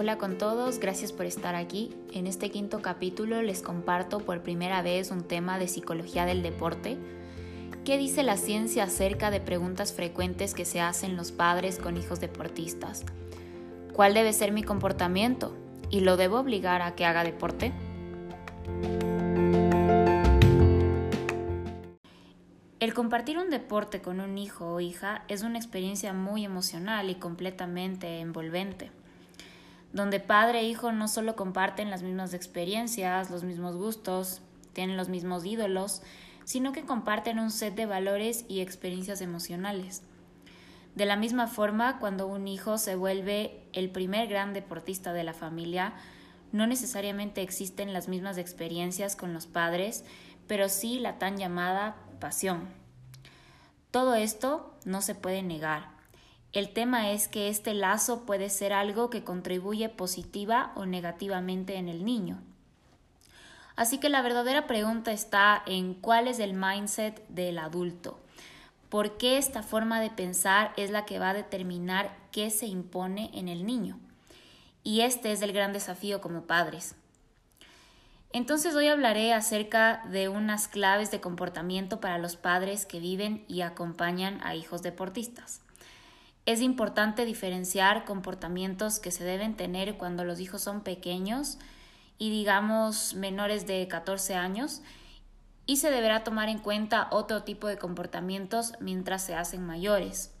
Hola con todos, gracias por estar aquí. En este quinto capítulo les comparto por primera vez un tema de psicología del deporte. ¿Qué dice la ciencia acerca de preguntas frecuentes que se hacen los padres con hijos deportistas? ¿Cuál debe ser mi comportamiento? ¿Y lo debo obligar a que haga deporte? El compartir un deporte con un hijo o hija es una experiencia muy emocional y completamente envolvente, donde padre e hijo no solo comparten las mismas experiencias, los mismos gustos, tienen los mismos ídolos, sino que comparten un set de valores y experiencias emocionales. De la misma forma, cuando un hijo se vuelve el primer gran deportista de la familia, no necesariamente existen las mismas experiencias con los padres, pero sí la tan llamada pasión. Todo esto no se puede negar. El tema es que este lazo puede ser algo que contribuye positiva o negativamente en el niño. Así que la verdadera pregunta está en cuál es el mindset del adulto. ¿Por qué esta forma de pensar es la que va a determinar qué se impone en el niño? Y este es el gran desafío como padres. Entonces hoy hablaré acerca de unas claves de comportamiento para los padres que viven y acompañan a hijos deportistas. Es importante diferenciar comportamientos que se deben tener cuando los hijos son pequeños y digamos menores de 14 años y se deberá tomar en cuenta otro tipo de comportamientos mientras se hacen mayores.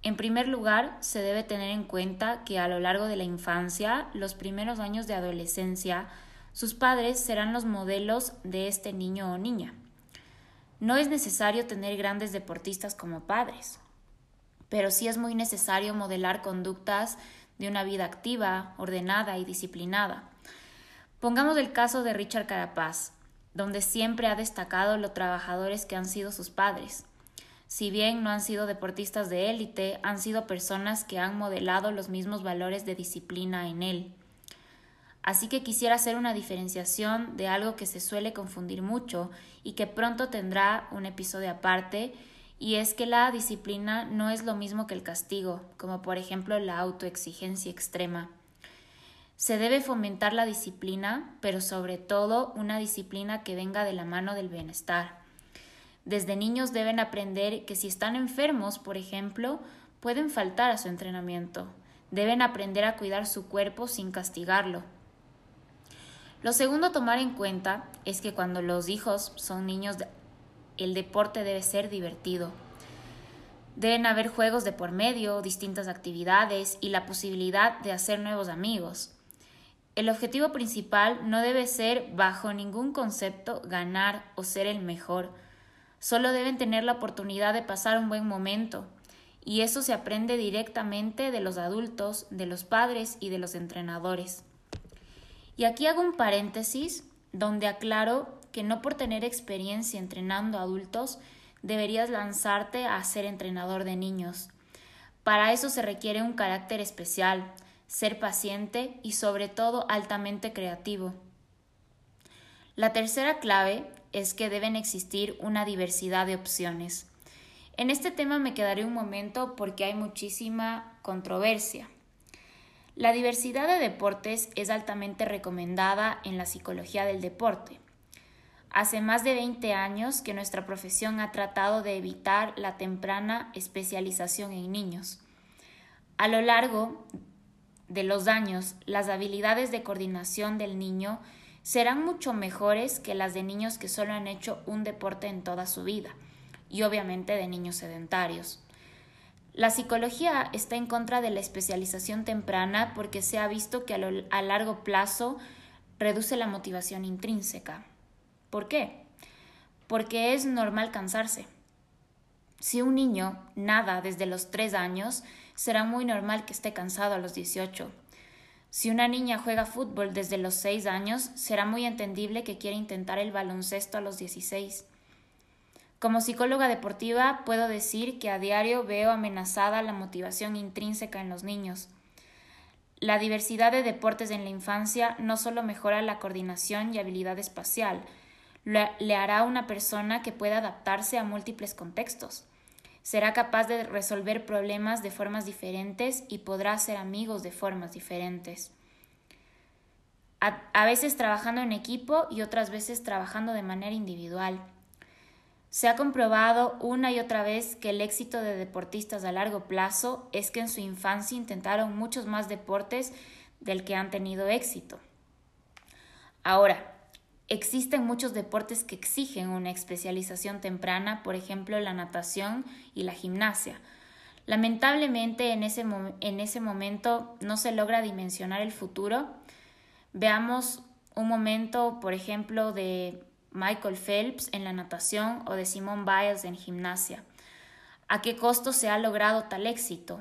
En primer lugar, se debe tener en cuenta que a lo largo de la infancia, los primeros años de adolescencia, sus padres serán los modelos de este niño o niña. No es necesario tener grandes deportistas como padres, pero sí es muy necesario modelar conductas de una vida activa, ordenada y disciplinada. Pongamos el caso de Richard Carapaz, donde siempre ha destacado lo trabajadores que han sido sus padres. Si bien no han sido deportistas de élite, han sido personas que han modelado los mismos valores de disciplina en él. Así que quisiera hacer una diferenciación de algo que se suele confundir mucho y que pronto tendrá un episodio aparte, y es que la disciplina no es lo mismo que el castigo, como por ejemplo la autoexigencia extrema. Se debe fomentar la disciplina, pero sobre todo una disciplina que venga de la mano del bienestar. Desde niños deben aprender que si están enfermos, por ejemplo, pueden faltar a su entrenamiento. Deben aprender a cuidar su cuerpo sin castigarlo. Lo segundo a tomar en cuenta es que cuando los hijos son niños, el deporte debe ser divertido. Deben haber juegos de por medio, distintas actividades y la posibilidad de hacer nuevos amigos. El objetivo principal no debe ser bajo ningún concepto ganar o ser el mejor. Solo deben tener la oportunidad de pasar un buen momento. Y eso se aprende directamente de los adultos, de los padres y de los entrenadores. Y aquí hago un paréntesis donde aclaro que no por tener experiencia entrenando adultos deberías lanzarte a ser entrenador de niños. Para eso se requiere un carácter especial, ser paciente y sobre todo altamente creativo. La tercera clave es que deben existir una diversidad de opciones. En este tema me quedaré un momento porque hay muchísima controversia. La diversidad de deportes es altamente recomendada en la psicología del deporte. Hace más de 20 años que nuestra profesión ha tratado de evitar la temprana especialización en niños. A lo largo de los años, las habilidades de coordinación del niño serán mucho mejores que las de niños que solo han hecho un deporte en toda su vida, y obviamente de niños sedentarios. La psicología está en contra de la especialización temprana porque se ha visto que a, largo plazo reduce la motivación intrínseca. ¿Por qué? Porque es normal cansarse. Si un niño nada desde los 3 años, será muy normal que esté cansado a los 18. Si una niña juega fútbol desde los 6 años, será muy entendible que quiera intentar el baloncesto a los 16. Como psicóloga deportiva puedo decir que a diario veo amenazada la motivación intrínseca en los niños. La diversidad de deportes en la infancia no solo mejora la coordinación y habilidad espacial, le hará una persona que pueda adaptarse a múltiples contextos. será capaz de resolver problemas de formas diferentes y podrá ser amigos de formas diferentes. A, veces trabajando en equipo y otras veces trabajando de manera individual. Se ha comprobado una y otra vez que el éxito de deportistas a largo plazo es que en su infancia intentaron muchos más deportes del que han tenido éxito. Ahora, existen muchos deportes que exigen una especialización temprana, por ejemplo la natación y la gimnasia. Lamentablemente en ese, en ese momento no se logra dimensionar el futuro. Veamos un momento, por ejemplo, de Michael Phelps en la natación o de Simone Biles en gimnasia. ¿A qué costo se ha logrado tal éxito?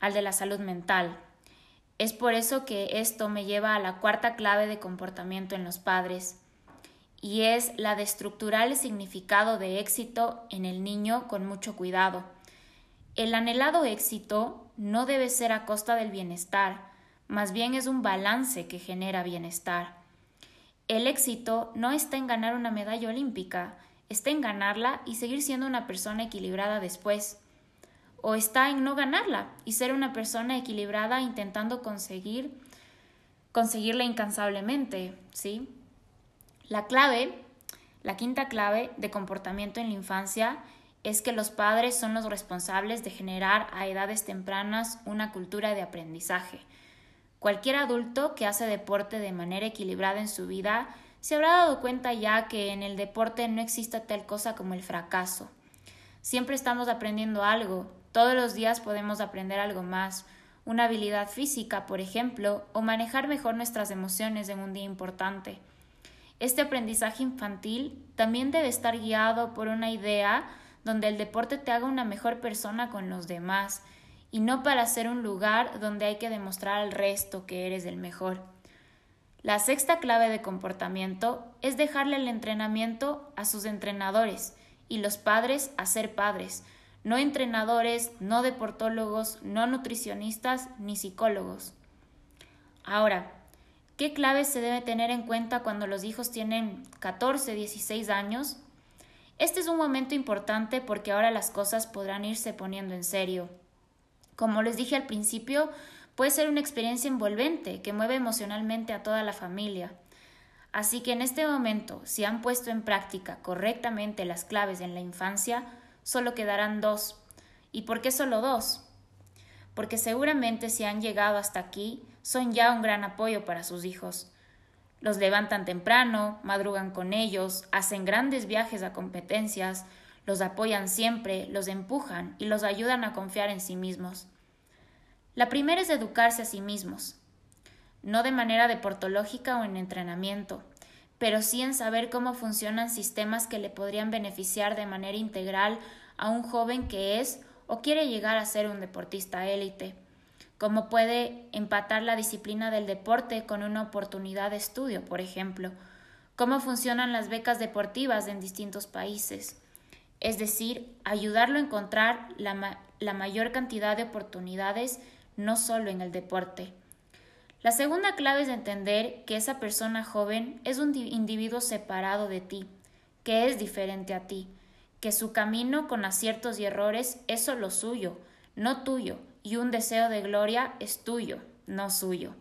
Al de la salud mental. Es por eso que esto me lleva a la cuarta clave de comportamiento en los padres, y es la de estructurar el significado de éxito en el niño con mucho cuidado. El anhelado éxito no debe ser a costa del bienestar, más bien es un balance que genera bienestar. El éxito no está en ganar una medalla olímpica, está en ganarla y seguir siendo una persona equilibrada después o está en no ganarla y ser una persona equilibrada intentando conseguir conseguirla incansablemente, ¿sí? La clave, la quinta clave de comportamiento en la infancia es que los padres son los responsables de generar a edades tempranas una cultura de aprendizaje. Cualquier adulto que hace deporte de manera equilibrada en su vida se habrá dado cuenta ya que en el deporte no existe tal cosa como el fracaso. Siempre estamos aprendiendo algo, todos los días podemos aprender algo más, una habilidad física, por ejemplo, o manejar mejor nuestras emociones en un día importante. Este aprendizaje infantil también debe estar guiado por una idea donde el deporte te haga una mejor persona con los demás y no para ser un lugar donde hay que demostrar al resto que eres el mejor. La sexta clave de comportamiento es dejarle el entrenamiento a sus entrenadores y los padres a ser padres, no entrenadores, no deportólogos, no nutricionistas ni psicólogos. Ahora, ¿qué claves se debe tener en cuenta cuando los hijos tienen 14, 16 años? Este es un momento importante porque ahora las cosas podrán irse poniendo en serio. Como les dije al principio, puede ser una experiencia envolvente que mueve emocionalmente a toda la familia. Así que en este momento, si han puesto en práctica correctamente las claves en la infancia, solo quedarán dos. ¿Y por qué solo dos? Porque seguramente si han llegado hasta aquí, son ya un gran apoyo para sus hijos. Los levantan temprano, madrugan con ellos, hacen grandes viajes a competencias, los apoyan siempre, los empujan y los ayudan a confiar en sí mismos. La primera es educarse a sí mismos, no de manera deportológica o en entrenamiento, pero sí en saber cómo funcionan sistemas que le podrían beneficiar de manera integral a un joven que es o quiere llegar a ser un deportista élite, cómo puede empatar la disciplina del deporte con una oportunidad de estudio, por ejemplo, cómo funcionan las becas deportivas en distintos países, es decir, ayudarlo a encontrar la, la mayor cantidad de oportunidades no solo en el deporte. La segunda clave es entender que esa persona joven es un individuo separado de ti, que es diferente a ti, que su camino con aciertos y errores es solo suyo, no tuyo, y un deseo de gloria es tuyo, no suyo.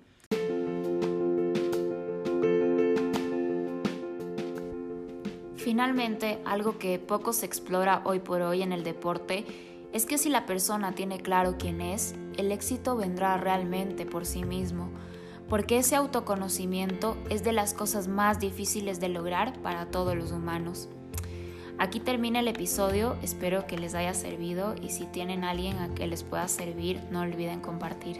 Finalmente, algo que poco se explora hoy por hoy en el deporte es que si la persona tiene claro quién es, el éxito vendrá realmente por sí mismo, porque ese autoconocimiento es de las cosas más difíciles de lograr para todos los humanos. Aquí termina el episodio, espero que les haya servido y si tienen alguien a que les pueda servir, no olviden compartir.